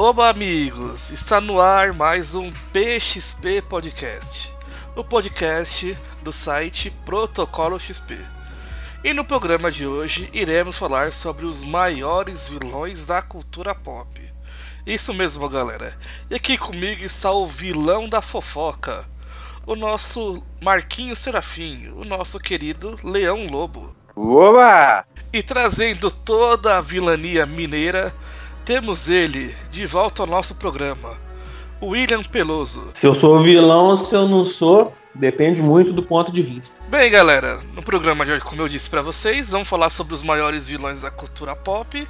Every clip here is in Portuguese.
Oba, amigos! Está no ar mais um PXP Podcast, o podcast do site Protocolo XP. E no programa de hoje iremos falar sobre os maiores vilões da cultura pop. Isso mesmo, galera. E aqui comigo está o vilão da fofoca, o nosso Marquinho Serafim, o nosso querido Leão Lobo. Oba! E trazendo toda a vilania mineira, temos ele de volta ao nosso programa, William Peloso. Se eu sou vilão ou se eu não sou, depende muito do ponto de vista. Bem, galera, no programa de hoje, como eu disse para vocês, vamos falar sobre os maiores vilões da cultura pop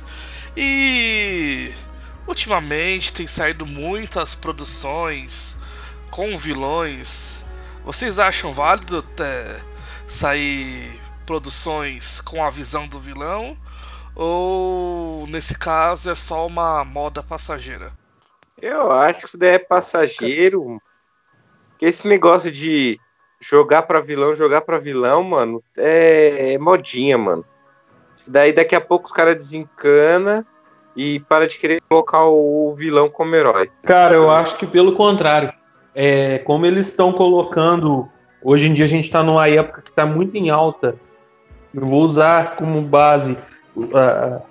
e ultimamente tem saído muitas produções com vilões. Vocês acham válido é, sair produções com a visão do vilão ou nesse caso é só uma moda passageira? Eu acho que isso daí é passageiro. Que esse negócio de jogar pra vilão, jogar pra vilão, mano, é, é modinha, mano. Isso daí daqui a pouco os caras desencana e para de querer colocar o vilão como herói. Cara, eu acho que pelo contrário. É, como eles estão colocando. Hoje em dia a gente está numa época que está muito em alta. Eu vou usar como base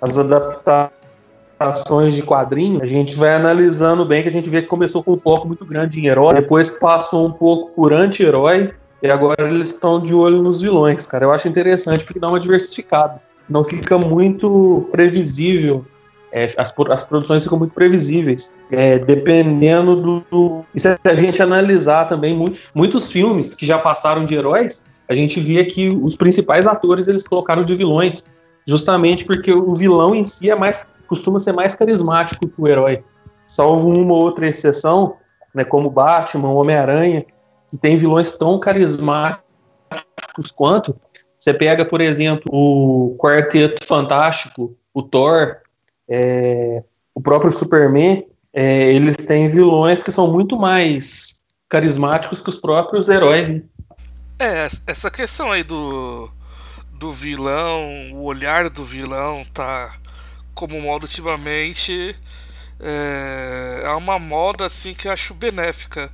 as adaptações de quadrinhos, a gente vai analisando bem que a gente vê que começou com um foco muito grande em herói, depois passou um pouco por anti-herói, e agora eles estão de olho nos vilões, cara. Eu acho interessante porque dá uma diversificada. Não fica muito previsível. É, as, as produções ficam muito previsíveis, é, dependendo do, do, E se a gente analisar também muito, muitos filmes que já passaram de heróis, a gente via que os principais atores eles colocaram de vilões justamente porque o vilão em si é mais costuma ser mais carismático que o herói. Salvo uma ou outra exceção, né, como Batman, Homem-Aranha, que tem vilões tão carismáticos quanto. Você pega, por exemplo, o Quarteto Fantástico, o Thor, é, o próprio Superman, é, eles têm vilões que são muito mais carismáticos que os próprios heróis. Né? É, essa questão aí do do vilão, o olhar do vilão tá como moda ultimamente é, é uma moda assim que eu acho benéfica.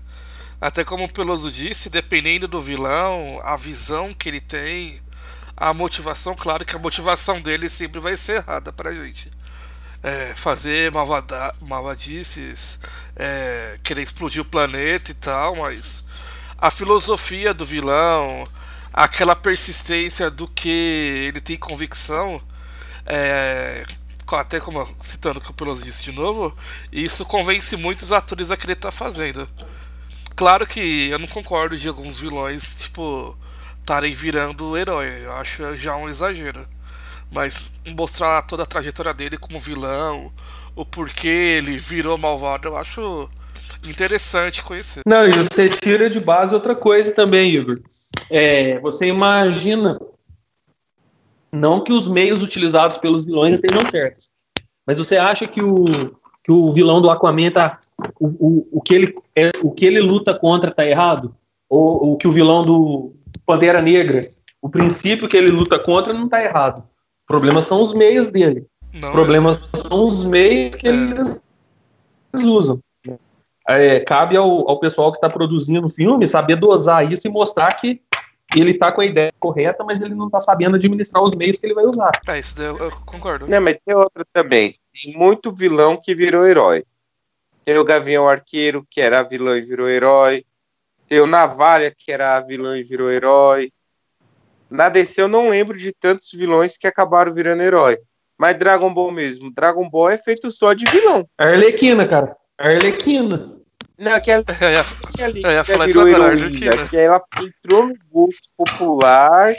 Até como o Peloso disse, dependendo do vilão, a visão que ele tem, a motivação, claro que a motivação dele sempre vai ser errada pra gente. É, fazer malvada, malvadices, é, querer explodir o planeta e tal, mas a filosofia do vilão, aquela persistência do que ele tem convicção, é, até como citando o que o Pelosi disse de novo, isso convence muitos atores a querer estar tá fazendo. Claro que eu não concordo de alguns vilões, tipo, estarem virando herói. Eu acho já um exagero. Mas mostrar toda a trajetória dele como vilão, o porquê ele virou malvado, eu acho interessante conhecer. Não, e você tira de base outra coisa também, Igor. É, você imagina, não que os meios utilizados pelos vilões estejam certos, mas você acha que o, que o vilão do Aquaman tá, o, o, o, que ele, é, o que ele luta contra tá errado? Ou o que o vilão do Pantera Negra, o princípio que ele luta contra não tá errado. O problema são os meios dele. Não, o problema é. são os meios que é. eles usam é, cabe ao, ao pessoal que está produzindo o filme saber dosar isso e mostrar que ele está com a ideia correta, mas ele não está sabendo administrar os meios que ele vai usar. É, isso eu, eu concordo. Não, mas tem outra também. Tem muito vilão que virou herói. Tem o Gavião Arqueiro, que era vilão e virou herói. Tem o Navalha, que era vilão e virou herói. Na DC eu não lembro de tantos vilões que acabaram virando herói. Mas Dragon Ball mesmo. Dragon Ball é feito só de vilão. Arlequina, cara. Arlequina. Não, aquela. Eu ia, aquela, eu ia falar isso agora, Arlequina. Que ela entrou no gosto popular.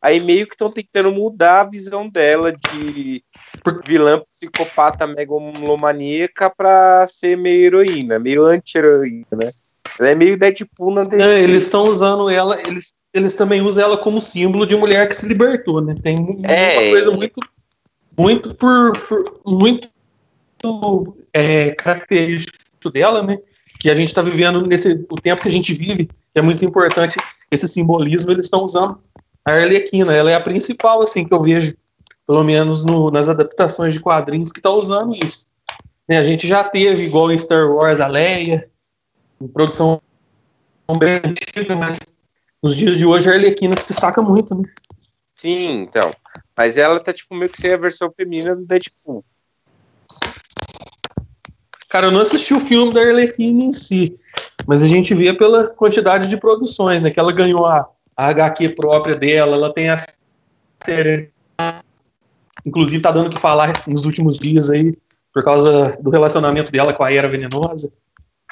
Aí meio que estão tentando mudar a visão dela de vilã psicopata megalomaníaca pra ser meio heroína, meio anti-heroína, né? Ela é meio Deadpool na DC. É, eles estão usando ela, eles, eles também usam ela como símbolo de mulher que se libertou, né? Tem é, uma coisa muito, muito por, por muito é, característico dela, né? Que a gente está vivendo nesse o tempo que a gente vive, é muito importante esse simbolismo. Eles estão usando a Arlequina, ela é a principal, assim, que eu vejo, pelo menos no, nas adaptações de quadrinhos, que está usando isso. Né, a gente já teve, igual em Star Wars, a Leia, em produção bem antiga, mas nos dias de hoje a Arlequina se destaca muito, né? Sim, então. Mas ela tá, tipo, meio que ser a versão feminina do Deadpool. Cara, eu não assisti o filme da Arlequina em si, mas a gente via pela quantidade de produções, né? Que ela ganhou a, a HQ própria dela, ela tem a série. Inclusive tá dando o que falar nos últimos dias aí, por causa do relacionamento dela com a Era Venenosa.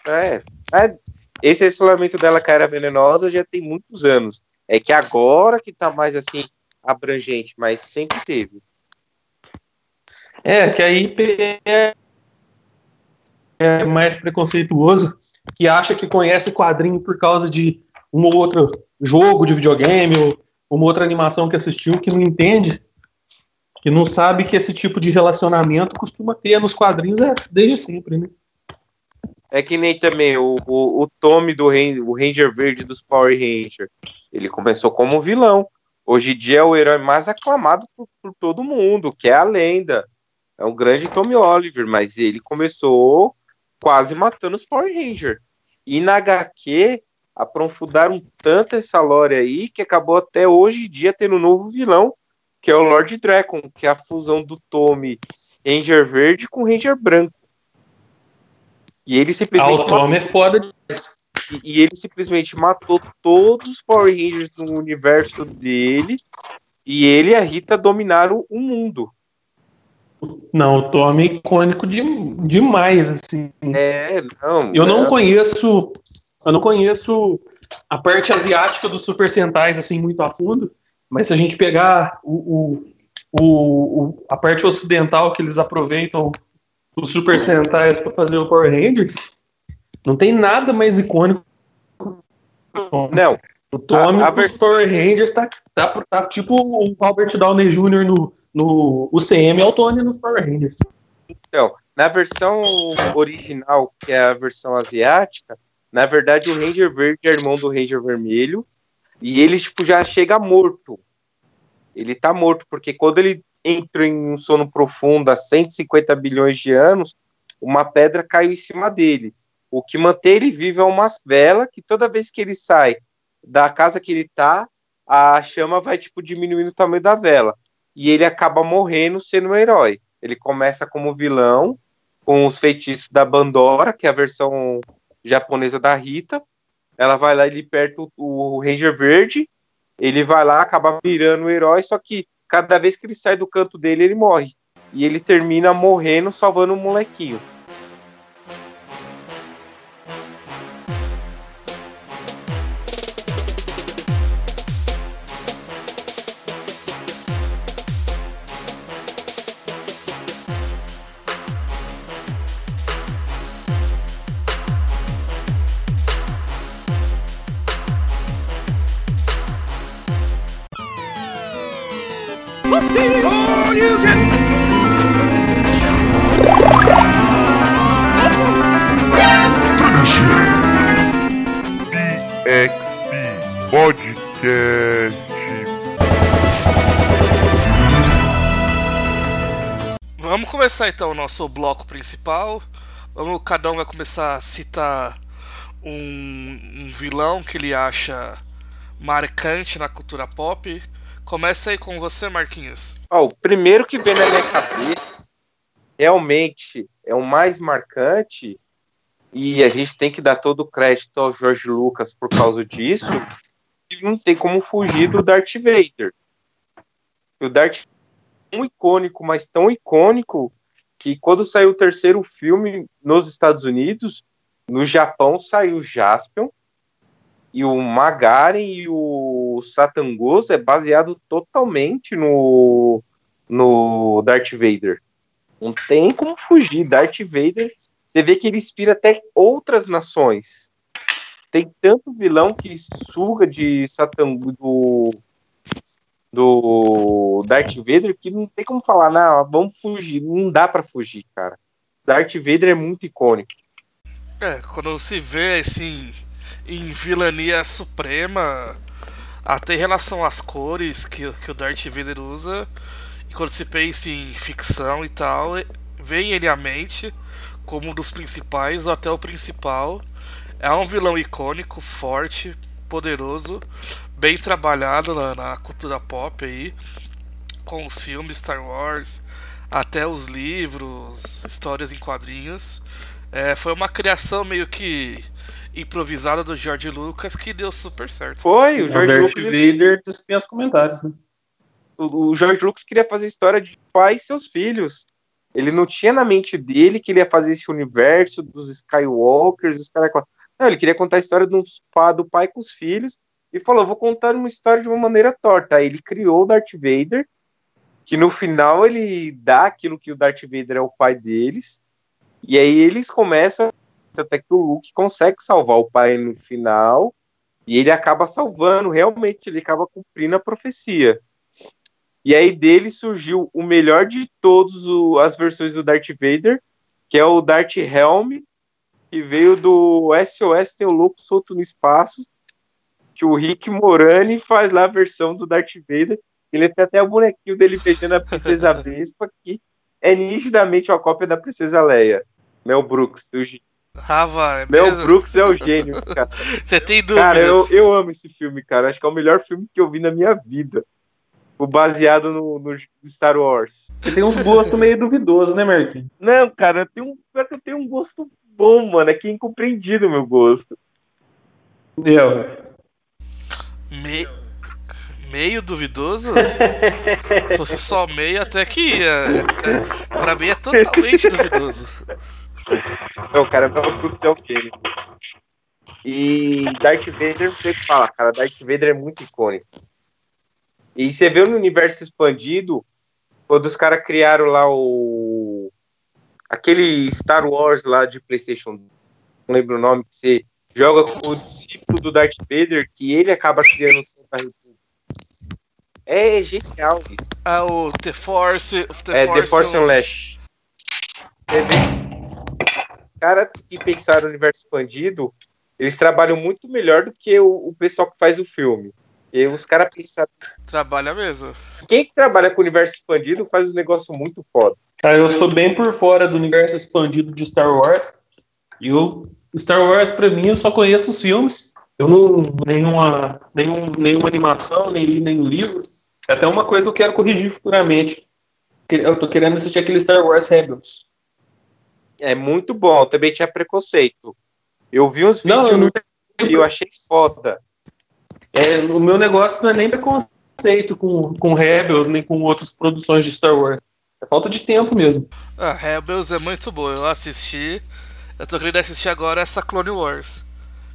É, é esse relacionamento dela com a Era Venenosa já tem muitos anos. É que agora que tá mais assim, abrangente, mas sempre teve. É, que aí é, mais preconceituoso, que acha que conhece quadrinho por causa de um ou outro jogo de videogame ou uma outra animação que assistiu, que não entende, que não sabe que esse tipo de relacionamento costuma ter nos quadrinhos é, desde sempre, né? É que nem também o, o, o Tommy do o Ranger Verde dos Power Rangers. Ele começou como vilão. Hoje em dia é o herói mais aclamado por, por todo mundo, que é a lenda. É um grande Tommy Oliver, mas ele começou quase matando os Power Rangers. E na HQ, aprofundaram tanto essa lore aí que acabou até hoje em dia tendo um novo vilão, que é o Lord Dragon, que é a fusão do Tommy Ranger Verde com Ranger Branco. E ele simplesmente. Ah, o Tommy é foda demais. E, ele simplesmente matou todos os Power Rangers no universo dele. E ele e a Rita dominaram o mundo. Não, o Tommy é icônico de, demais, assim. É, não. Eu não, não conheço. Eu não conheço a parte asiática dos Super Sentais assim muito a fundo, mas se a gente pegar o, o, o, a parte ocidental que eles aproveitam os Super Sentais para fazer o Power Rangers, não tem nada mais icônico. Não. O Tommy a, a dos Power Rangers tá, tá, tá, tipo o Robert Downey Jr. no, no UCM é o Tony nos Power Rangers. Então, na versão original, que é a versão asiática, na verdade o Ranger Verde é irmão do Ranger Vermelho e ele tipo já chega morto. Ele tá morto porque quando ele entra em um sono profundo há 150 bilhões de anos, uma pedra caiu em cima dele. O que mantém ele vivo é uma vela que toda vez que ele sai da casa que ele tá, a chama vai tipo diminuindo o tamanho da vela. E ele acaba morrendo sendo um herói. Ele começa como vilão, com os feitiços da Bandora, que é a versão japonesa da Rita. Ela vai lá e liberta o, o Ranger Verde. Ele vai lá, acaba virando o herói, só que cada vez que ele sai do canto dele, ele morre. E ele termina morrendo salvando o um molequinho. Começar então o nosso bloco principal. Vamos, cada um vai começar a citar um, um vilão que ele acha marcante na cultura pop. Começa aí com você, Marquinhos. Oh, o primeiro que vem na minha cabeça realmente é o mais marcante e a gente tem que dar todo o crédito ao George Lucas por causa disso. Não tem como fugir do Darth Vader. O Darth tão icônico, mas tão icônico, que quando saiu o terceiro filme nos Estados Unidos, no Japão saiu Jaspion, e o Magaren e o Satangos é baseado totalmente no, no Darth Vader. Não tem como fugir. Darth Vader, você vê que ele inspira até outras nações. Tem tanto vilão que suga de Satangos, do do Darth Vader que não tem como falar, não, vamos fugir, não dá para fugir, cara. Darth Vader é muito icônico. É, quando se vê assim em vilania suprema, até em relação às cores que, que o Darth Vader usa, e quando se pensa em ficção e tal, vem ele à mente como um dos principais ou até o principal. É um vilão icônico, forte, poderoso, bem trabalhado na, na cultura pop aí, com os filmes Star Wars, até os livros, histórias em quadrinhos. É, foi uma criação meio que improvisada do George Lucas que deu super certo. Foi, o George Darth Lucas. Vader dispensa comentários, né? O, o George Lucas queria fazer história de pai e seus filhos. Ele não tinha na mente dele que ele ia fazer esse universo dos Skywalkers, os caras. Não, ele queria contar a história do pai com os filhos e falou: vou contar uma história de uma maneira torta. Aí ele criou o Darth Vader, que no final ele dá aquilo que o Darth Vader é o pai deles. E aí eles começam, até que o Luke consegue salvar o pai no final, e ele acaba salvando, realmente, ele acaba cumprindo a profecia. E aí dele surgiu o melhor de todas as versões do Darth Vader, que é o Darth Helm, que veio do SOS Tem o Louco Solto no Espaço, que o Rick Morani faz lá a versão do Darth Vader. Ele tem até o bonequinho dele beijando a Princesa Vespa, que é nitidamente uma cópia da Princesa Leia. Mel Brooks, o Rava, é Mel mesmo? Brooks é o gênio, cara. Você tem dúvidas? Cara, eu, eu amo esse filme, cara. Acho que é o melhor filme que eu vi na minha vida. O baseado no, no Star Wars. Você tem uns gostos meio duvidosos, né, Marquinhos? Não, cara, eu tenho, um- pior que eu tenho um gosto bom, mano. É que é incompreendido o meu gosto. Eu. Me- Meio duvidoso? Se fosse só meio, até que ia. É- Pra mim é totalmente duvidoso. Não, cara, Mel Brooks é o gênio. E Darth Vader, você fala, cara, Darth Vader é muito icônico. E você vê no universo expandido, quando os caras criaram lá o. aquele Star Wars lá de PlayStation, não lembro o nome, que você joga com o discípulo do Darth Vader, que ele acaba criando o Santa República. É genial isso. Ah, o The Force. O The É The Force um- Unleashed. Você vê? Cara que pensaram no universo expandido, eles trabalham muito melhor do que o, o pessoal que faz o filme. E os caras pensaram. Trabalha mesmo. Quem que trabalha com o universo expandido faz um negócio muito foda. Cara, eu sou bem por fora do universo expandido de Star Wars. E o Star Wars, pra mim, eu só conheço os filmes. Eu não. Nenhuma, nenhum, nenhuma animação, nem li nenhum livro. É até uma coisa que eu quero corrigir futuramente. Eu tô querendo assistir aquele Star Wars Rebels. É muito bom. Eu também tinha preconceito. Eu vi uns Não, vídeos eu não e eu achei foda. É, o meu negócio não é nem preconceito com, com Rebels, nem com outras produções de Star Wars. É falta de tempo mesmo. Ah, Rebels é muito boa. Eu assisti. Eu tô querendo assistir agora essa Clone Wars.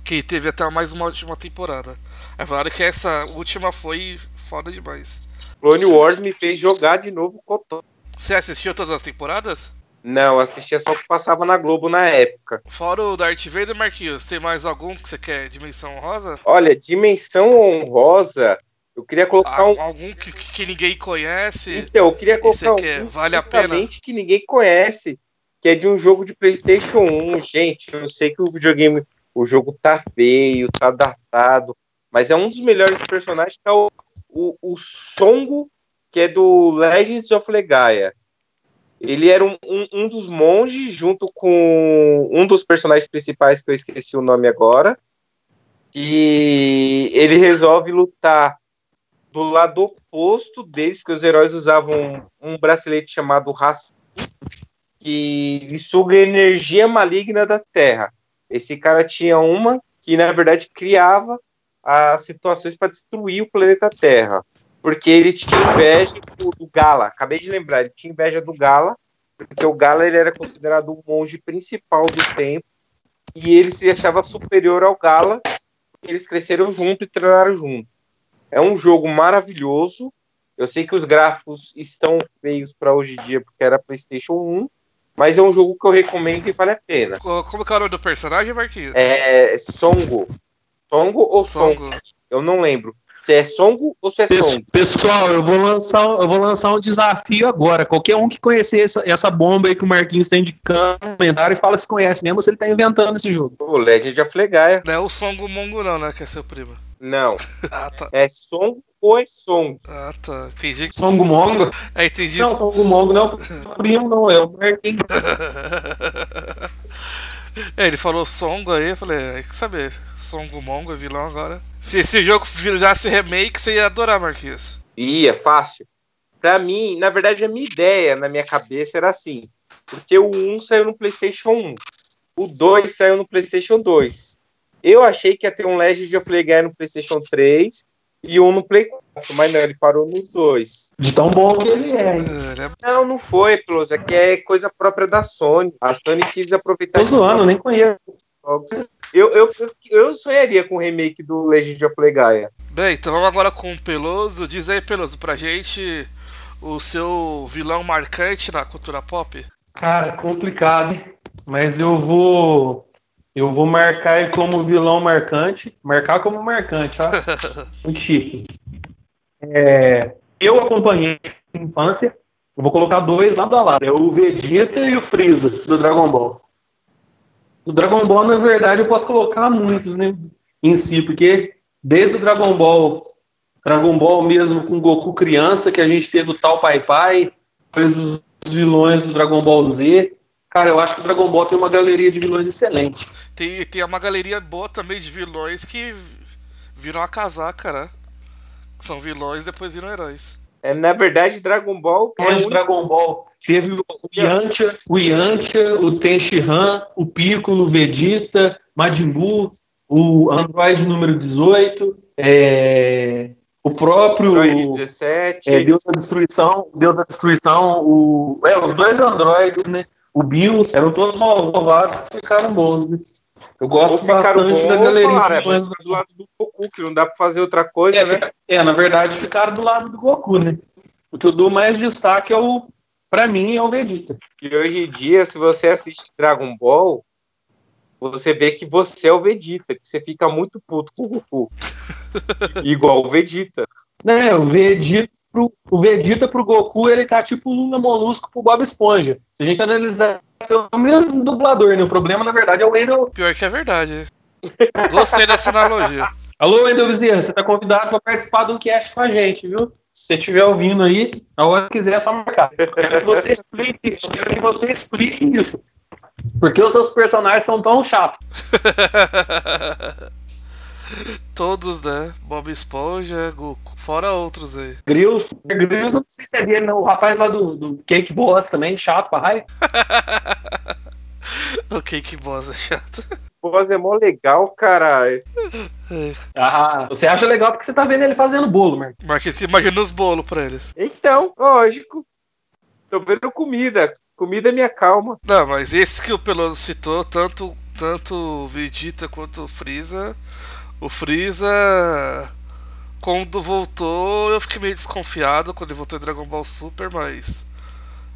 Que teve até mais uma última temporada. É claro que essa última foi foda demais. Clone Wars me fez jogar de novo Cotô. Você assistiu todas as temporadas? Não, assistia só o que passava na Globo na época. Fora o Darth Vader, Marquinhos, tem mais algum que você quer? Dimensão rosa? Olha, Dimensão Honrosa, eu queria colocar um. Algum que, que ninguém conhece? Então, eu queria colocar um Vale a pena? que ninguém conhece, que é de um jogo de PlayStation 1. Gente, eu sei que o videogame, o jogo tá feio, tá datado, mas é um dos melhores personagens que é o, o, o Songo, que é do Legends of Legaia. Ele era um, um, um dos monges, junto com um dos personagens principais, que eu esqueci o nome agora, que ele resolve lutar do lado oposto deles, porque os heróis usavam um bracelete chamado Raci, que suga energia maligna da Terra. Esse cara tinha uma que, na verdade, criava as situações para destruir o planeta Terra. Porque ele tinha inveja do, do Gala. Acabei de lembrar, ele tinha inveja do Gala, porque o Gala ele era considerado o monge principal do templo, e ele se achava superior ao Gala, eles cresceram junto e treinaram junto. É um jogo maravilhoso. Eu sei que os gráficos estão feios para hoje em dia, porque era PlayStation 1, mas é um jogo que eu recomendo e vale a pena. Co- Como que é o nome do personagem, Marquinhos? É Songo. Songo ou Songo? Songo. Eu não lembro. Se é Songo ou se é Songo. Pessoal, eu vou lançar, eu vou lançar um desafio agora. Qualquer um que conhecer essa, essa bomba aí que o Marquinhos tem de comentário e fala se conhece mesmo, se ele tá inventando esse jogo. O Legend of Legaia. Não é o Songo Mongo, não, né? Que é seu primo. Não. Ah, tá. É Songo ou é Song. Ah, tá. Entendi. Songo Mongo? É, entendi. Não, Songo Mongo não. Primo não, é o Marquinhos. É, ele falou Songo aí, eu falei, é, que saber, Songo Mongo é vilão agora. Se esse jogo virasse remake, você ia adorar, Marquinhos. Ia, fácil. Pra mim, na verdade, a minha ideia na minha cabeça era assim. Porque o 1 saiu no PlayStation 1. O 2 saiu no PlayStation 2. Eu achei que ia ter um Legend of Legaia no PlayStation 3 e um no Play 4, mas não, ele parou nos dois. De tão bom que ele é. hein? É? Não, não foi, Plus. Aqui é coisa própria da Sony. A Sony quis aproveitar Tô zoando, nem conheço. Eu, eu, eu sonharia com o remake do Legend of Legaia. Bem, então vamos agora com o Peloso. Diz aí, Peloso, pra gente o seu vilão marcante na cultura pop. Cara, complicado, hein? Mas eu vou. Eu vou marcar ele como vilão marcante. Marcar como marcante, ó. Muito chique. É, eu acompanhei na infância. Eu vou colocar dois lado a lado. É o Vegeta e o Freeza do Dragon Ball. O Dragon Ball, na verdade, eu posso colocar muitos né, em si, porque desde o Dragon Ball, Dragon Ball mesmo com Goku criança, que a gente teve o tal Pai Pai, fez os vilões do Dragon Ball Z. Cara, eu acho que o Dragon Ball tem uma galeria de vilões excelente. Tem, tem uma galeria boa também de vilões que viram a casaca, né? São vilões e depois viram heróis. É, na verdade, Dragon Ball é Dragon Ball. Teve o Yantia, o Yantia, o Tenshinhan, o Piccolo, o Vegeta, Majin Buu, o Android número 18, é, o próprio Android 17. é, Deus da Destruição, Deus da Destruição, o, é, os dois androides, né? O Bills, eram todos malvados que ficaram bons, né? Eu gosto bastante bons, da falaram, de é, ficar do lado do Goku, que não dá pra fazer outra coisa, é, né? é, na verdade, ficaram do lado do Goku, né? O que eu dou mais destaque é o, pra mim, é o Vegeta. E hoje em dia, se você assiste Dragon Ball, você vê que você é o Vegeta, que você fica muito puto com o Goku. Igual o Vegeta. Né, o Vegeta pro, o Vegeta pro Goku, ele tá tipo Lula Molusco pro Bob Esponja. Se a gente analisar, é o mesmo dublador, né? O problema, na verdade, é o Wendel. Pior que é verdade. Gostei dessa analogia. Alô, Wendel Bezerra, você tá convidado pra participar do cast com a gente, viu? Se você estiver ouvindo aí, a hora que quiser é só marcar. Eu quero que você explique, eu quero que você explique isso. Porque os seus personagens são tão chatos. Todos, né? Bob Esponja, Goku. Fora outros aí. Grills, Grills, não sei se é dele, não. O rapaz lá do, do Cake Boss também, chato pra raio. ok, que boss é chato. Boss é mó legal, caralho. Ah, você acha legal porque você tá vendo ele fazendo bolo, mano. Marquinhos, imagina os bolos pra ele. Então, lógico. Tô vendo comida. Comida é minha calma. Não, mas esse que o Peloso citou, tanto, tanto o Vegeta quanto o Freeza. O Freeza. Quando voltou, eu fiquei meio desconfiado quando ele voltou em Dragon Ball Super, mas.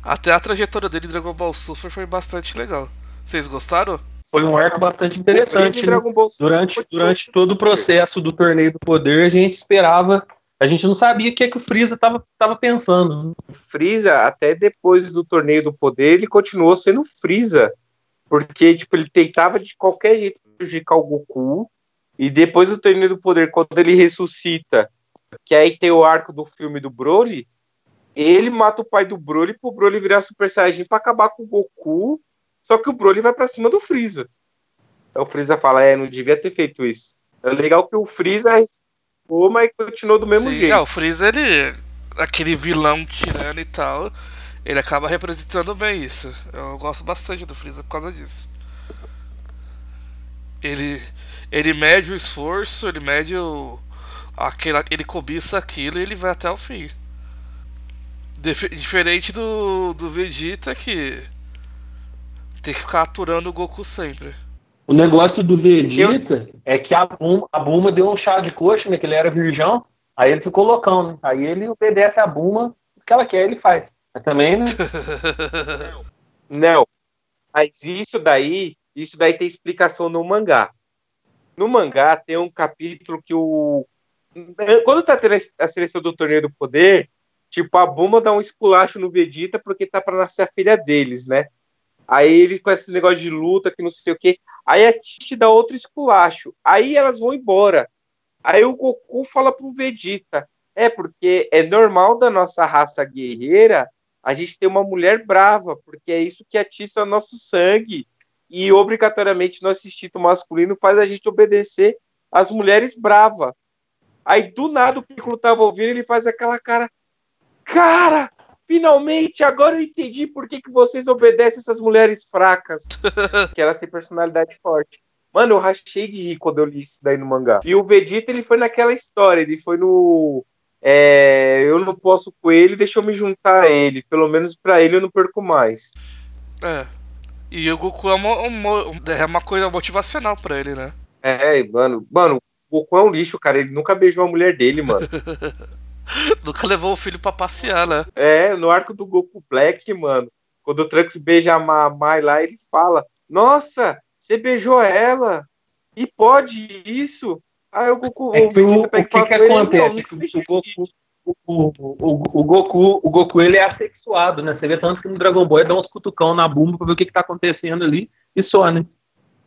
Até a trajetória dele em Dragon Ball Super foi bastante legal. Vocês gostaram? Foi um arco bastante interessante. né? Dragon Ball Super Durante, durante todo o processo do torneio do poder, a gente esperava. A gente não sabia o que, é que o Freeza tava, tava pensando. né? Freeza, até depois do torneio do poder, ele continuou sendo Freeza. Porque, tipo, ele tentava de qualquer jeito prejudicar o Goku. E depois do torneio do poder, quando ele ressuscita, que aí tem o arco do filme do Broly, ele mata o pai do Broly pro Broly virar Super Saiyajin pra acabar com o Goku. Só que o Broly vai pra cima do Freeza. Aí o Freeza fala, é, não devia ter feito isso. É legal que o Freeza ressuscitou, mas continuou do mesmo Sim, jeito. é, o Freeza, ele. Aquele vilão tirano e tal. Ele acaba representando bem isso. Eu gosto bastante do Freeza por causa disso. Ele. Ele mede o esforço, ele mede o. Aquela, ele cobiça aquilo e ele vai até o fim. Dif- diferente do, do Vegeta que. Tem que ficar aturando o Goku sempre. O negócio do Vegeta é que a Buma, a Buma deu um chá de coxa, né? Que ele era virgão. Aí ele ficou loucão, né? Aí ele obedece a Buma, o que ela quer, ele faz. Mas também, né? Não. Mas isso daí, isso daí tem explicação no mangá. No mangá tem um capítulo que o quando tá tendo a seleção do torneio do poder, tipo a Buma dá um esculacho no Vegeta porque tá para nascer a filha deles, né? Aí ele com esse negócio de luta que não sei o quê. Aí a Tite dá outro esculacho. Aí elas vão embora. Aí o Goku fala pro Vegeta: É, porque é normal da nossa raça guerreira a gente ter uma mulher brava, porque é isso que atiça nosso sangue. E obrigatoriamente nosso instinto masculino faz a gente obedecer às mulheres bravas. Aí do nada o Piccolo tava ouvindo, ele faz aquela cara. Cara, finalmente, agora eu entendi por que, que vocês obedecem essas mulheres fracas. que elas têm personalidade forte. Mano, eu rachei de rir quando eu li isso daí no mangá. E o Vegeta, ele foi naquela história, ele foi no. É, eu não posso com ele, deixa eu me juntar a ele. Pelo menos pra ele eu não perco mais. É. E o Goku é uma, uma, é uma coisa motivacional pra ele, né? É, mano. Mano, o Goku é um lixo, cara. Ele nunca beijou a mulher dele, mano. nunca levou o filho pra passear, né? É, no arco do Goku Black, mano. Quando o Trunks beija a Mai lá, ele fala: Nossa, você beijou ela? E pode isso? Aí o Goku. É que o, o que, que acontece? Ele, o, Goku, o, o, o, Goku, o Goku ele é assexuado, né? Você vê tanto que no Dragon Ball ele dá uns cutucão na bumba pra ver o que, que tá acontecendo ali e só, né?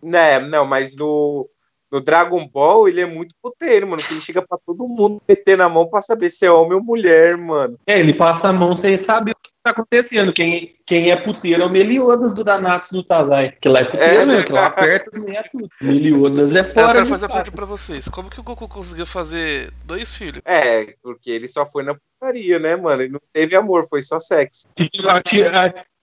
Né, não, mas no, no Dragon Ball ele é muito puteiro, mano. Que ele chega pra todo mundo meter na mão pra saber se é homem ou mulher, mano. É, ele passa a mão sem saber o que tá acontecendo. Quem, quem é puteiro é o Meliodas do Danatsu do Tazai. Que lá é puteiro, é, né? Que lá aperta as é tudo. Meliodas é fora. Eu quero fazer a pergunta pra vocês. Como que o Goku conseguiu fazer dois filhos? É, porque ele só foi na putaria, né, mano? Ele não teve amor, foi só sexo.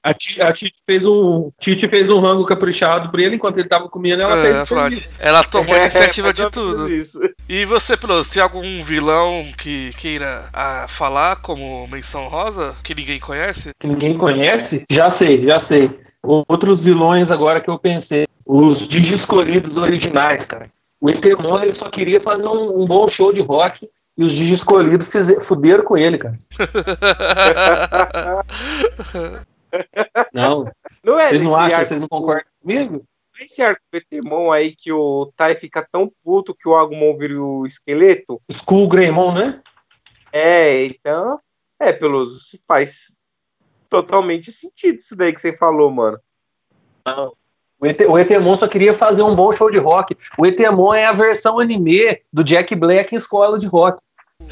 A Titi fez um Titi fez um rango caprichado pra ele enquanto ele tava comendo, ela é, fez Ela tomou a iniciativa de tudo. Isso. E você, Peloso, tem algum vilão que queira ah, falar como menção rosa que ninguém conhece? Que ninguém conhece? Já sei, já sei. Outros vilões agora que eu pensei, os Digiscolhidos originais, cara. O Etemon ele só queria fazer um, um bom show de rock e os Digiscolhidos fuderam com ele, cara. Não. Não é Vocês não acham, arco, vocês não concordam comigo? Esse arco Petemon aí que o Tai fica tão puto que o Agumon vira o esqueleto. Skull Greymon, né? É, então. É, pelos. Faz totalmente sentido isso daí que você falou, mano. Não. O, ET, o Etemon só queria fazer um bom show de rock. O Etemon é a versão anime do Jack Black em escola de rock.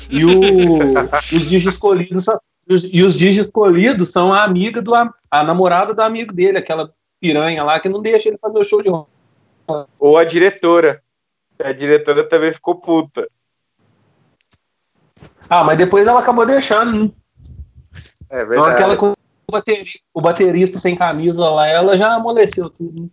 E o, os Digis escolhidos e os, Digi escolhidos são a amiga do a namorada do amigo dele, aquela piranha lá que não deixa ele fazer o show de rock. Ou a diretora. A diretora também ficou puta. Ah, mas depois ela acabou deixando. Né? É verdade. Aquela com o baterista, o baterista sem camisa lá, ela já amoleceu tudo.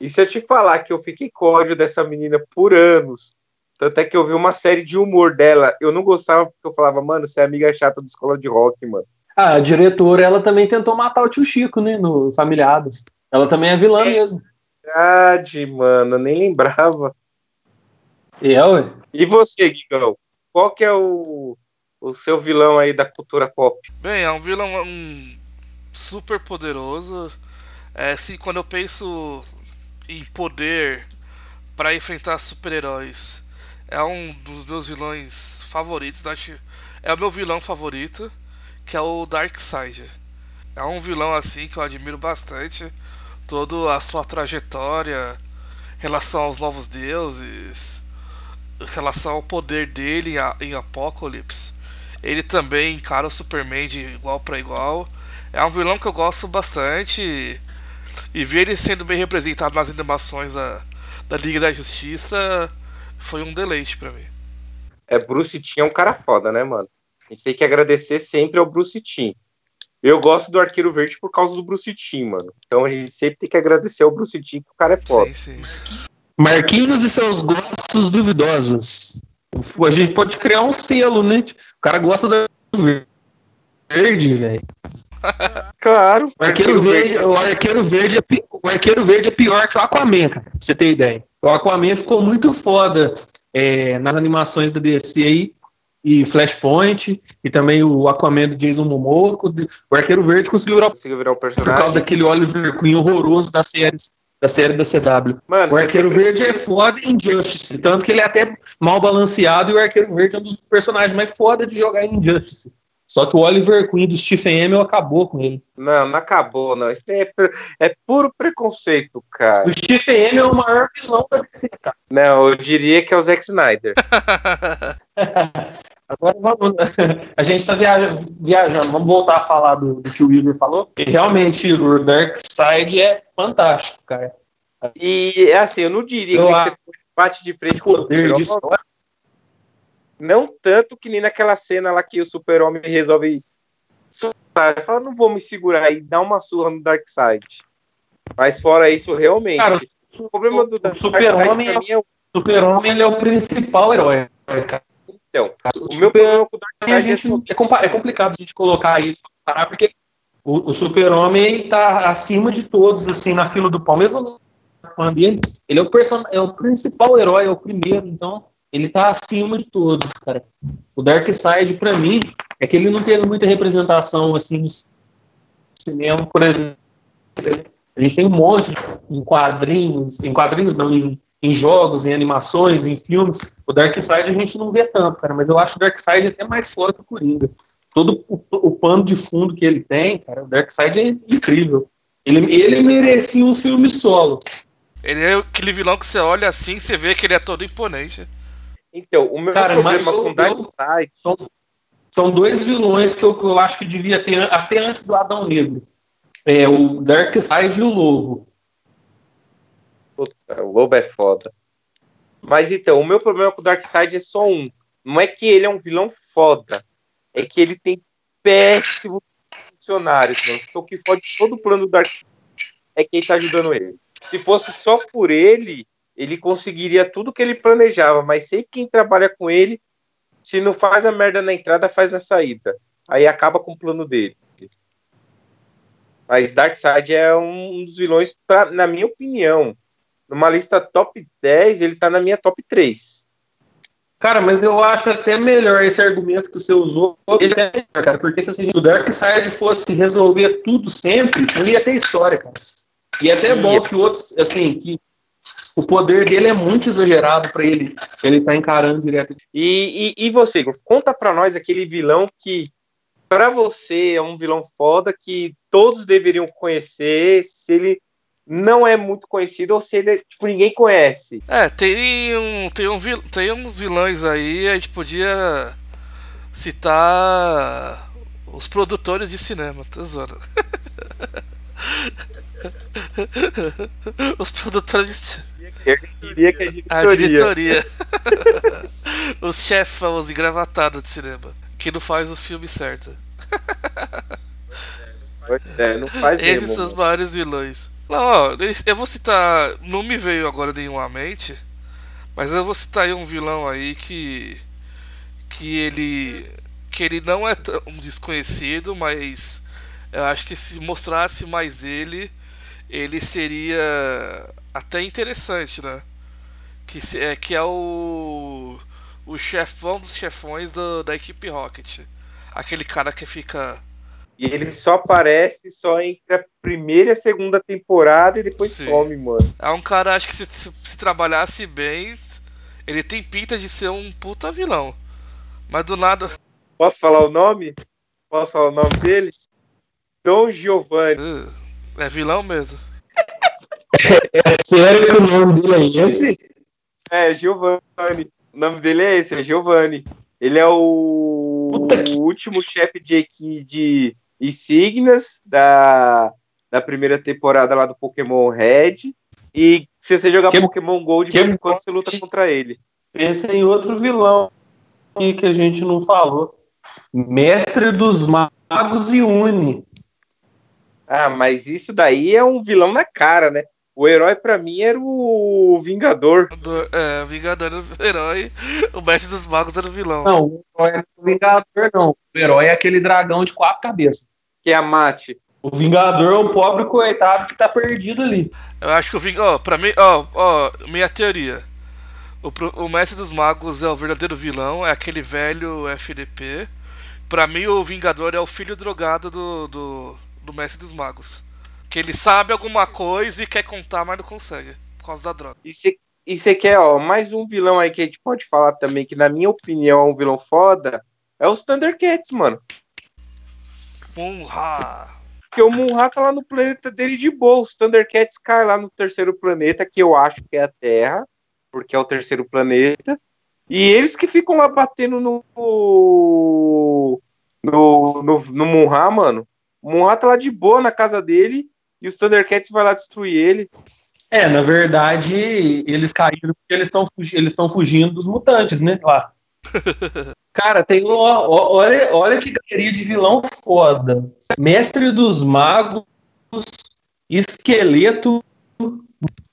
E se eu te falar que eu fiquei com ódio dessa menina por anos, tanto é que eu vi uma série de humor dela. Eu não gostava porque eu falava, mano, você é amiga chata da escola de rock, mano. Ah, a diretora, ela também tentou matar o tio Chico, né, no Familiadas. Ela também é vilã é mesmo. Verdade, mano, eu nem lembrava. E é, ué? E você, Guigão? Qual que é o, o seu vilão aí da cultura pop? Bem, é um vilão um, super poderoso. É, assim, quando eu penso em poder para enfrentar super-heróis é um dos meus vilões favoritos. É o meu vilão favorito, que é o Darkseid. É um vilão assim que eu admiro bastante. Toda a sua trajetória, relação aos novos deuses, relação ao poder dele em Apocalipse. Ele também encara o Superman de igual para igual. É um vilão que eu gosto bastante. E ver ele sendo bem representado nas animações da, da Liga da Justiça foi um deleite para mim. É, Bruce Timm é um cara foda, né, mano? A gente tem que agradecer sempre ao Bruce Timm. Eu gosto do Arqueiro Verde por causa do Bruce Timm, mano. Então a gente sempre tem que agradecer ao Bruce Timm, que o cara é foda. Sim, sim. Marquinhos e seus gostos duvidosos. A gente pode criar um selo, né? O cara gosta do verde, velho. claro. O arqueiro, verde, o, arqueiro verde é, o arqueiro verde é pior que o Aquaman, cara, pra você ter ideia. O Aquaman ficou muito foda é, nas animações da DC aí, e Flashpoint, e também o Aquaman do Jason Momoa. O Arqueiro Verde conseguiu virar, conseguiu virar um personagem. Por causa daquele Oliver Queen horroroso da série, da série da CW. Mano, o Arqueiro Verde é foda em Injustice, tanto que ele é até mal balanceado, e o Arqueiro Verde é um dos personagens mais foda de jogar em Injustice. Só que o Oliver Queen do Stephen Amell acabou com ele. Não, não acabou, não. Isso é, é puro preconceito, cara. O Stephen Amell é o maior vilão da DC, cara. Não, eu diria que é o Zack Snyder. Agora vamos. A gente está viajando, vamos voltar a falar do, do que o Igor falou. E realmente, o Dark Side é fantástico, cara. E é assim, eu não diria eu que você bate de frente com o poder de história. Não tanto que nem naquela cena lá que o super-homem resolve fala, não vou me segurar e dar uma surra no Dark Side. Mas fora isso, realmente. Cara, o problema do Dark Super-Homem é, o Super-Homem é o principal herói, cara. Então, o, o meu problema com o Dark Side é, é, é, complicado a gente colocar isso, porque o, o Super-Homem tá acima de todos, assim, na fila do pau. Mesmo fã dele, ele é o, person... é o principal herói, é o primeiro, então ele tá acima de todos, cara. O Dark Side, pra mim, é que ele não teve muita representação, assim, no cinema, por exemplo. A gente tem um monte em quadrinhos, em quadrinhos não, em, em jogos, em animações, em filmes. O Dark Side a gente não vê tanto, cara, mas eu acho o Dark Side até mais forte que o Coringa. Todo o, o pano de fundo que ele tem, cara, o Dark Side é incrível. Ele, ele merecia um filme solo. Ele é aquele vilão que você olha assim, você vê que ele é todo imponente. Então, o meu Cara, problema com Darkseid... São, são dois vilões que eu, eu, acho que devia ter até antes do Adão Negro. É o Darkseid e o Lobo. Puta, o Lobo é foda. Mas então, o meu problema com o Darkseid é só um. Não é que ele é um vilão foda. É que ele tem péssimos funcionários, mano. Então, o que fode todo o plano do Darkseid é quem tá ajudando ele se fosse só por ele, ele conseguiria tudo que ele planejava, mas sempre quem trabalha com ele, se não faz a merda na entrada, faz na saída. Aí acaba com o plano dele. Mas Darkseid é um dos vilões, pra, na minha opinião, numa lista top 10, ele tá na minha top 3. Cara, mas eu acho até melhor esse argumento que você usou, cara, porque se assim, o Darkseid fosse resolver tudo sempre, não ia ter história, cara. E é até bom que outros, assim, que o poder dele é muito exagerado para ele. Ele tá encarando direto. E, e, e você, conta para nós aquele vilão que para você é um vilão foda que todos deveriam conhecer, se ele não é muito conhecido ou se ele tipo, ninguém conhece. É, tem um, tem um tem uns vilões aí, a gente podia citar os produtores de cinema, tesouro. Os produtores. Eu diria que é diretoria. A diretoria. os chefões engravatados de cinema. Que não faz os filmes certos. É, não faz Esses mesmo, são os maiores vilões. Não, ó, eu vou citar. Não me veio agora nenhum à mente. Mas eu vou citar aí um vilão aí que. Que ele. Que ele não é tão desconhecido, mas. Eu acho que se mostrasse mais ele ele seria até interessante, né? Que é, que é o, o chefão dos chefões do, da equipe Rocket. Aquele cara que fica. E ele só aparece só entre a primeira e a segunda temporada e depois Sim. some, mano. É um cara, acho que se, se, se trabalhasse bem, ele tem pinta de ser um puta vilão. Mas do nada. Posso falar o nome? Posso falar o nome dele? Dom Giovanni. Uh. É vilão mesmo. É sério que o nome dele é esse? É, Giovanni. O nome dele é esse, é Giovanni. Ele é o, o último chefe de, de insígnias da, da primeira temporada lá do Pokémon Red. E se você jogar que, Pokémon Gold, de vez em quando você luta contra ele. Pensa em outro vilão que a gente não falou. Mestre dos Magos e Uni. Ah, mas isso daí é um vilão na cara, né? O herói para mim era o Vingador. É, o Vingador era o herói, o mestre dos magos era o vilão. Não, o herói é o Vingador, não. O herói é aquele dragão de quatro cabeças. Que é a Mate. O Vingador é um pobre coitado que tá perdido ali. Eu acho que o Vingador. Ó, pra mim, ó, ó, minha teoria. O, o mestre dos magos é o verdadeiro vilão, é aquele velho FDP. Pra mim, o Vingador é o filho drogado do, do do Mestre dos Magos. Que ele sabe alguma coisa e quer contar, mas não consegue. Por causa da droga. E você quer, ó, mais um vilão aí que a gente pode falar também, que na minha opinião é um vilão foda, é os Thundercats, mano. Munra! Porque o Munra tá lá no planeta dele de boa. Os Thundercats caem lá no terceiro planeta, que eu acho que é a Terra, porque é o terceiro planeta. E eles que ficam lá batendo no. No, no, no mano. O tá lá de boa na casa dele e os Thundercats vai lá destruir ele. É, na verdade, eles caíram porque eles estão eles fugindo dos mutantes, né? Lá. Cara, tem olha, olha que galeria de vilão foda. Mestre dos Magos, Esqueleto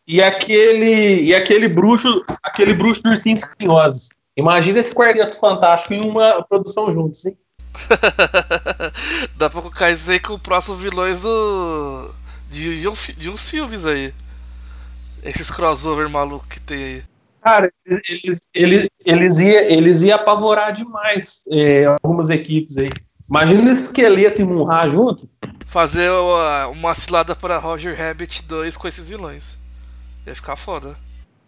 e aquele e aquele bruxo, aquele bruxo dos ursinhos carinhosos. Imagina esse quarteto fantástico em uma produção juntos, hein? Dá pra colocar isso aí com o próximo vilões do. De, de, um, de uns filmes aí. Esses crossover maluco que tem aí. Cara, eles, eles, eles, ia, eles iam apavorar demais é, algumas equipes aí. Imagina esse esqueleto e Munra junto. Fazer uma, uma cilada para Roger Rabbit 2 com esses vilões. Ia ficar foda.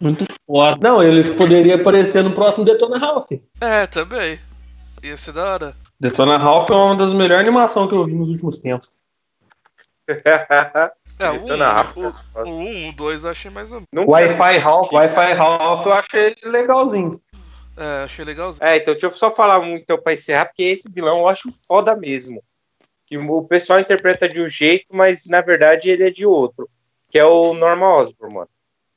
Muito foda. Não, eles poderiam aparecer no próximo Detona Ralph. É, também. Ia ser da hora. Detona Ralph é uma das melhores animações que eu vi nos últimos tempos. É, o 1, o 1, o 2 eu achei mais ou menos. Wi-Fi Ralph, Wi-Fi Ralph eu achei legalzinho. É, achei legalzinho. É, então deixa eu só falar um então pra encerrar, porque esse vilão eu acho foda mesmo. Que o pessoal interpreta de um jeito, mas na verdade ele é de outro. Que é o Norman Osborn, mano.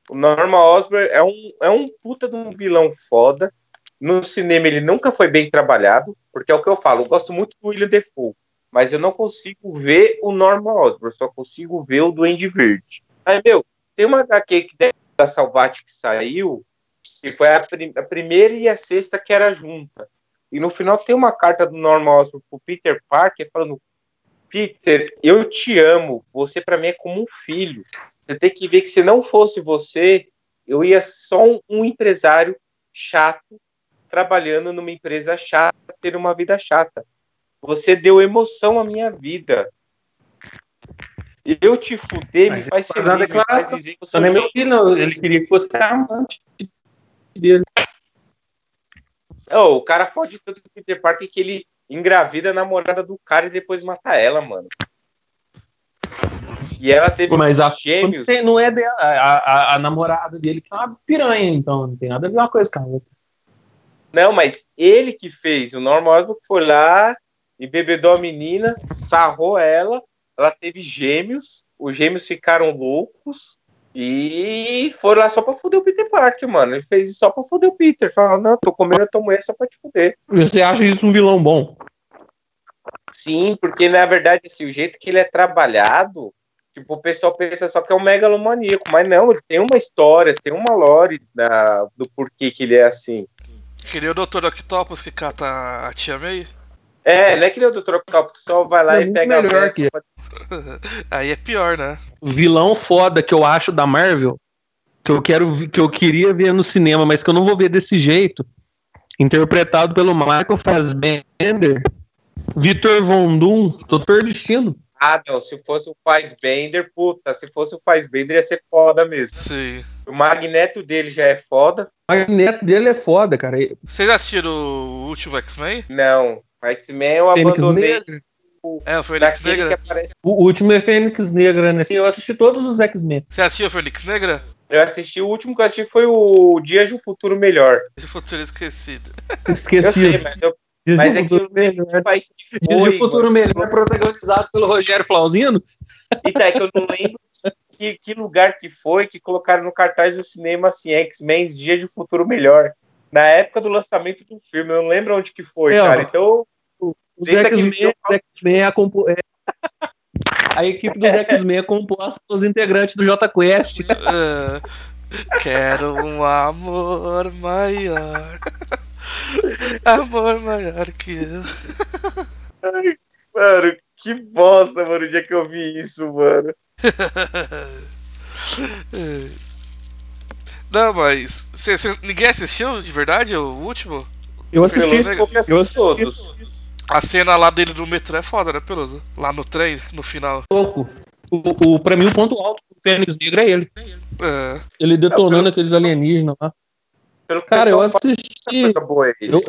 O Norman Osborn é um, é um puta de um vilão foda. No cinema ele nunca foi bem trabalhado, porque é o que eu falo, eu gosto muito do William Defoe mas eu não consigo ver o Norman Osborn, só consigo ver o Duende Verde. Aí, meu, tem uma HQ que da Salvati que saiu, que foi a, prim a, primeira e a sexta que era junta. E no final tem uma carta do Norman Osborn pro Peter Parker falando: Peter, eu te amo, você para mim é como um filho. Você tem que ver que se não fosse você, eu ia só um, empresário chato trabalhando numa empresa chata, ter uma vida chata. Você deu emoção à minha vida. Eu te fuder, me faz feliz, me faz dizer que eu sou meu filho, ele queria que fosse amante dele. Oh, o cara fode tanto do Peter Parker que ele engravida a namorada do cara e depois mata ela, mano. E ela teve Mas a, gêmeos. Não é dela, a, a, a, namorada dele que é uma piranha, então não tem nada a ver uma coisa com a outra. Não, mas ele que fez. O Norman Osborn foi lá embebedou a menina, sarrou ela, ela teve gêmeos, os gêmeos ficaram loucos e foram lá só pra foder o Peter Parker, mano. Ele fez isso só pra foder o Peter. Falou, não, tô comendo a tua mulher só pra te foder. Você acha isso um vilão bom? Sim, porque na verdade, assim, o jeito que ele é trabalhado, tipo, o pessoal pensa só que é um megalomaníaco, mas não, ele tem uma história, tem uma lore da, do porquê que ele é assim. Queria o Dr. Octopus que cata a Tia May? É, não é que nem o do Tropical, só vai lá é e pega melhor que... Aí é pior, né? O vilão foda que eu acho da Marvel, que eu quero que eu queria ver no cinema, mas que eu não vou ver desse jeito, interpretado pelo Michael Fassbender, Victor Von Doom, Doutor Destino. Ah, não, se fosse o Fassbender, puta, se fosse o Fassbender ia ser foda mesmo. Sim. O magneto dele já é foda. O magneto dele é foda, cara. Vocês assistiram o último X-Men? Não. X-Men eu Fênix abandonei. Negra. É, o Fênix Negra. O último é Fênix Negra, né? Eu assisti todos os X-Men. Você assistiu o Fênix Negra? Eu assisti, o último que eu assisti foi o Dias de um Futuro Melhor. Dias de Futuro Esquecido. Esquecido. Eu sei, mas, eu, mas é que o país que foi, Dias de Futuro mano. Melhor protagonizado pelo Rogério Flauzino. E tá, é que eu não lembro que, que lugar que foi que colocaram no cartaz do cinema assim, X-Men Dia de Futuro Melhor. Na época do lançamento do filme, eu não lembro onde que foi, é, cara. Então os X-Men é, compo... é... A equipe dos X-Men é composta pelos integrantes do J Quest. Uh, quero um amor maior. amor maior que eu. Ai, mano, que bosta, mano, o dia que eu vi isso, mano. Não, mas. Cê, cê, ninguém assistiu de verdade o último? Eu assisti, eu assisti todos. A cena lá dele no metrô é foda, né, Peloso? Lá no trem, no final. Pouco. O, o, pra mim, o ponto alto do Fênix Negra é ele. É. Ele detonando é, aqueles alienígenas lá. Cara, eu assisti. Eu,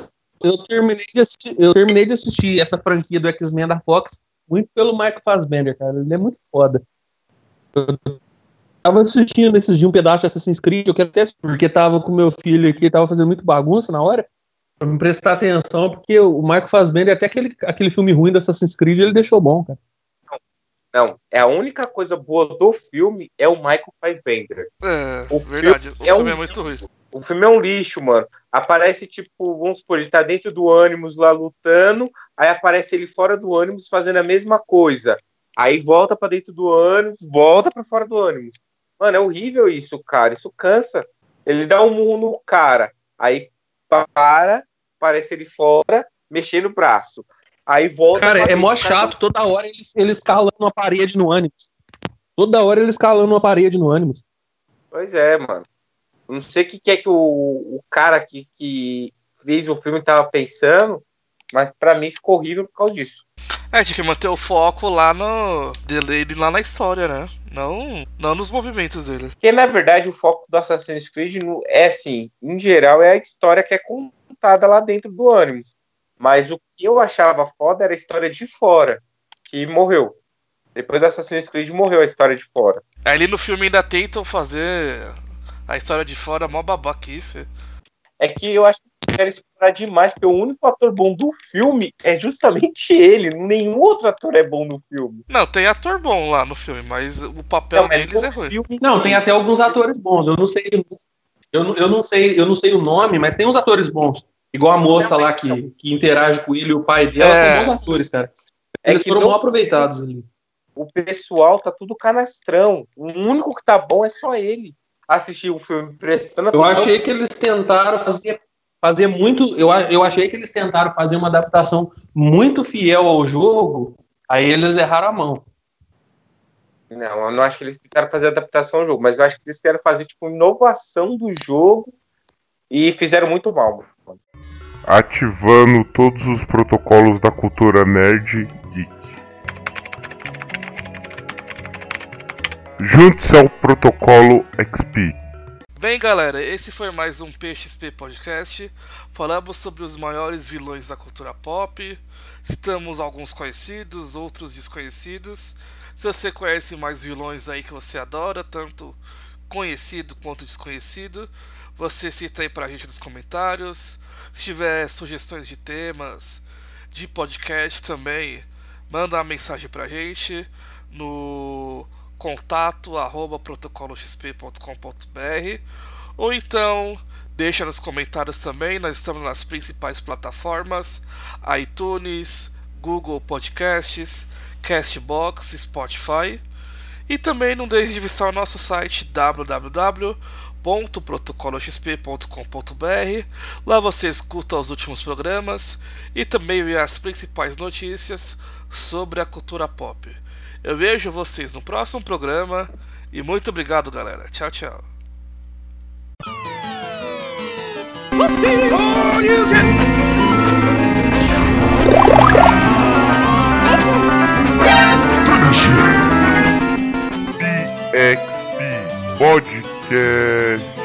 eu, terminei de assistir, eu terminei de assistir essa franquia do X-Men da Fox muito pelo Michael Fassbender, cara. Ele é muito foda. Eu tava assistindo esses dias um pedaço de Assassin's Creed, eu quero até porque tava com meu filho aqui, tava fazendo muito bagunça na hora. Pra me prestar atenção, porque o Michael Fassbender, até aquele, aquele filme ruim do Assassin's Creed, ele deixou bom, cara. Não, é a única coisa boa do filme é o Michael Fassbender. É, O verdade. O filme é filme é um muito ruim. O filme é um lixo, mano. Aparece, tipo, vamos supor, ele tá dentro do ânimos lá lutando, aí aparece ele fora do ânimos fazendo a mesma coisa. Aí volta pra dentro do ânimos, volta pra fora do ânimos. Mano, é horrível isso, cara. Isso cansa. Ele dá um murro no cara, aí para, aparece ele fora, mexendo o braço. Aí volta. Cara, é mó chato, toda hora eles, eles escalando uma parede no ânimos. Toda hora eles escalando uma parede no ânimos. Pois é, mano. Não sei o que, que é que o, o cara que, que fez o filme tava pensando, mas pra mim ficou horrível por causa disso. É, tinha que manter o foco lá no. dele lá na história, né? Não, não nos movimentos dele. Porque, na verdade, o foco do Assassin's Creed é assim, em geral, é a história que é contada lá dentro do Animus. Mas o que eu achava foda era a história de fora, que morreu. Depois do Assassin's Creed morreu a história de fora. Ali no filme ainda tentam fazer a história de fora mó babaquice. É que eu acho que querem explorar demais, porque o único ator bom do filme é justamente ele. Nenhum outro ator é bom no filme. Não, tem ator bom lá no filme, mas o papel Não, mas deles é ruim. filme Não, sim. tem até alguns atores bons. Eu não sei. Eu, não- eu não sei, eu não sei o nome, mas tem uns atores bons. Igual a moça Não, lá que, que interage com ele e o pai dela, É. são bons atores, cara. É Eles que foram não- mal aproveitados ali. o pessoal tá tudo canastrão. O único que tá bom é só ele. Assistir o filme prestando Eu atenção. achei que eles tentaram fazer, fazer muito. Eu, eu achei que eles tentaram fazer uma adaptação muito fiel ao jogo, aí eles erraram a mão. Não, eu não acho que eles tentaram fazer adaptação ao jogo, mas eu acho que eles querem fazer tipo inovação do jogo e fizeram muito mal. mano. ativando todos os protocolos da cultura nerd Junte-se ao protocolo XP. Bem, galera, esse foi mais um PXP Podcast. Falamos sobre os maiores vilões da cultura pop. Citamos alguns conhecidos, outros desconhecidos. Se você conhece mais vilões aí que você adora, tanto conhecido quanto desconhecido, você cita aí pra gente nos comentários. Se tiver sugestões de temas, de podcast também, manda uma mensagem pra gente no contato arroba protocoloxp.com.br ou então deixa nos comentários também, nós estamos nas principais plataformas iTunes, Google Podcasts, Castbox, Spotify. E também não deixe de visitar o nosso site www.protocoloxp.com.br Lá você escuta os últimos programas e também vê as principais notícias sobre a cultura pop. Eu vejo vocês no próximo programa e muito obrigado, galera. Tchau, tchau. Podcast.